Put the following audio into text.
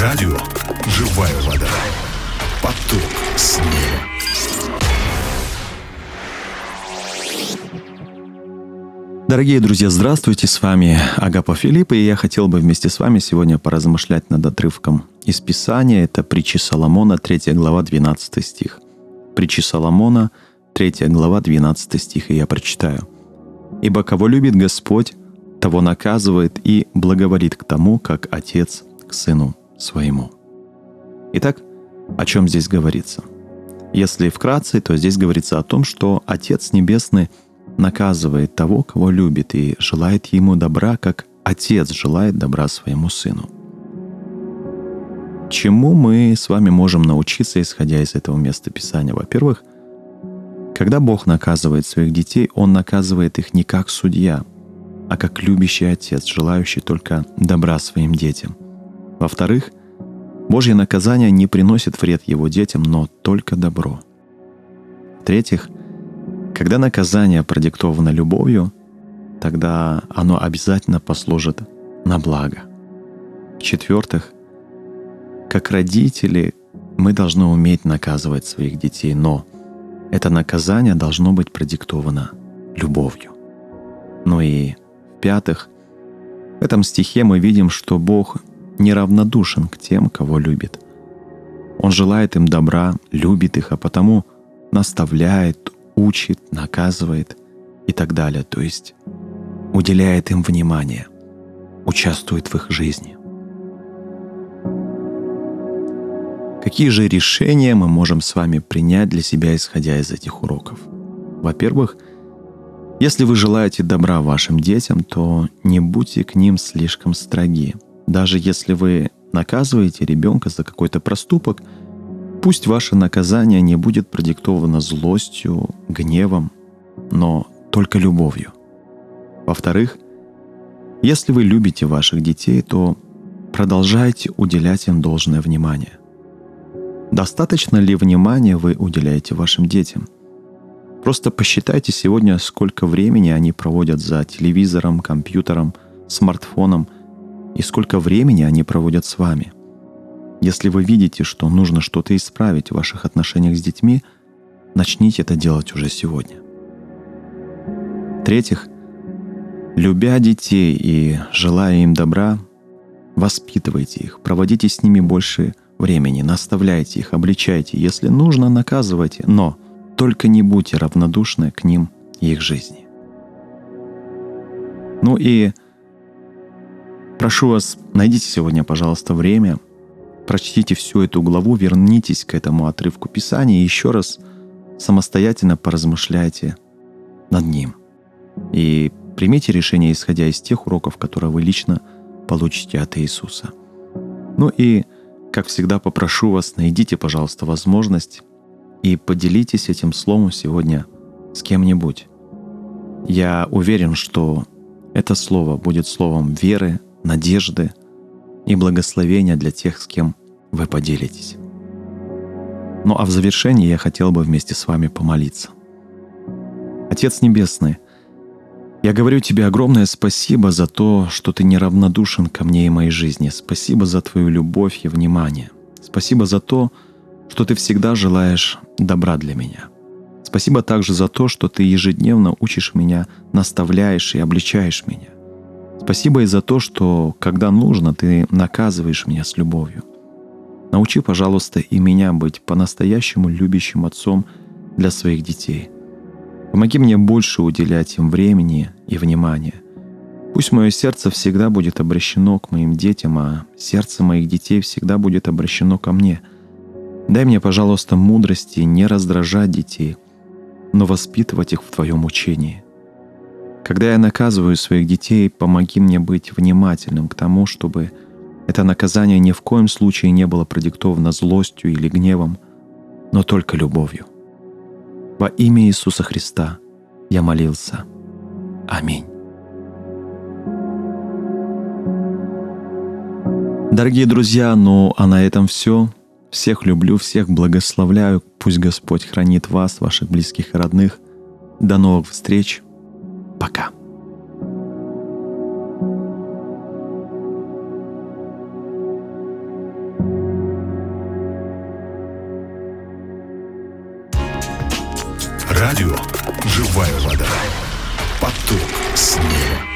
Радио «Живая вода». Поток снега. Дорогие друзья, здравствуйте, с вами Агапа Филипп, и я хотел бы вместе с вами сегодня поразмышлять над отрывком из Писания. Это притчи Соломона, 3 глава, 12 стих. Притчи Соломона, 3 глава, 12 стих, и я прочитаю. «Ибо кого любит Господь, того наказывает и благоволит к тому, как отец к сыну своему». Итак, о чем здесь говорится? Если вкратце, то здесь говорится о том, что Отец Небесный – наказывает того, кого любит, и желает ему добра, как отец желает добра своему сыну. Чему мы с вами можем научиться, исходя из этого места Писания? Во-первых, когда Бог наказывает своих детей, Он наказывает их не как судья, а как любящий отец, желающий только добра своим детям. Во-вторых, Божье наказание не приносит вред его детям, но только добро. В-третьих, когда наказание продиктовано любовью, тогда оно обязательно послужит на благо. В-четвертых, как родители мы должны уметь наказывать своих детей, но это наказание должно быть продиктовано любовью. Ну и в-пятых, в этом стихе мы видим, что Бог неравнодушен к тем, кого любит. Он желает им добра, любит их, а потому наставляет, учит, наказывает и так далее. То есть уделяет им внимание, участвует в их жизни. Какие же решения мы можем с вами принять для себя, исходя из этих уроков? Во-первых, если вы желаете добра вашим детям, то не будьте к ним слишком строги. Даже если вы наказываете ребенка за какой-то проступок – Пусть ваше наказание не будет продиктовано злостью, гневом, но только любовью. Во-вторых, если вы любите ваших детей, то продолжайте уделять им должное внимание. Достаточно ли внимания вы уделяете вашим детям? Просто посчитайте сегодня, сколько времени они проводят за телевизором, компьютером, смартфоном и сколько времени они проводят с вами – если вы видите, что нужно что-то исправить в ваших отношениях с детьми, начните это делать уже сегодня. В-третьих, любя детей и желая им добра, воспитывайте их, проводите с ними больше времени, наставляйте их, обличайте, если нужно, наказывайте, но только не будьте равнодушны к ним и их жизни. Ну и прошу вас, найдите сегодня, пожалуйста, время – прочтите всю эту главу, вернитесь к этому отрывку Писания и еще раз самостоятельно поразмышляйте над ним. И примите решение, исходя из тех уроков, которые вы лично получите от Иисуса. Ну и, как всегда, попрошу вас, найдите, пожалуйста, возможность и поделитесь этим словом сегодня с кем-нибудь. Я уверен, что это слово будет словом веры, надежды и благословения для тех, с кем вы поделитесь. Ну а в завершении я хотел бы вместе с вами помолиться. Отец Небесный, я говорю тебе огромное спасибо за то, что ты неравнодушен ко мне и моей жизни. Спасибо за твою любовь и внимание. Спасибо за то, что ты всегда желаешь добра для меня. Спасибо также за то, что ты ежедневно учишь меня, наставляешь и обличаешь меня. Спасибо и за то, что, когда нужно, ты наказываешь меня с любовью. Научи, пожалуйста, и меня быть по-настоящему любящим отцом для своих детей. Помоги мне больше уделять им времени и внимания. Пусть мое сердце всегда будет обращено к моим детям, а сердце моих детей всегда будет обращено ко мне. Дай мне, пожалуйста, мудрости не раздражать детей, но воспитывать их в Твоем учении. Когда я наказываю своих детей, помоги мне быть внимательным к тому, чтобы это наказание ни в коем случае не было продиктовано злостью или гневом, но только любовью. Во имя Иисуса Христа я молился. Аминь. Дорогие друзья, ну а на этом все. Всех люблю, всех благословляю. Пусть Господь хранит вас, ваших близких и родных. До новых встреч. Пока. Радио «Живая вода». Поток снега.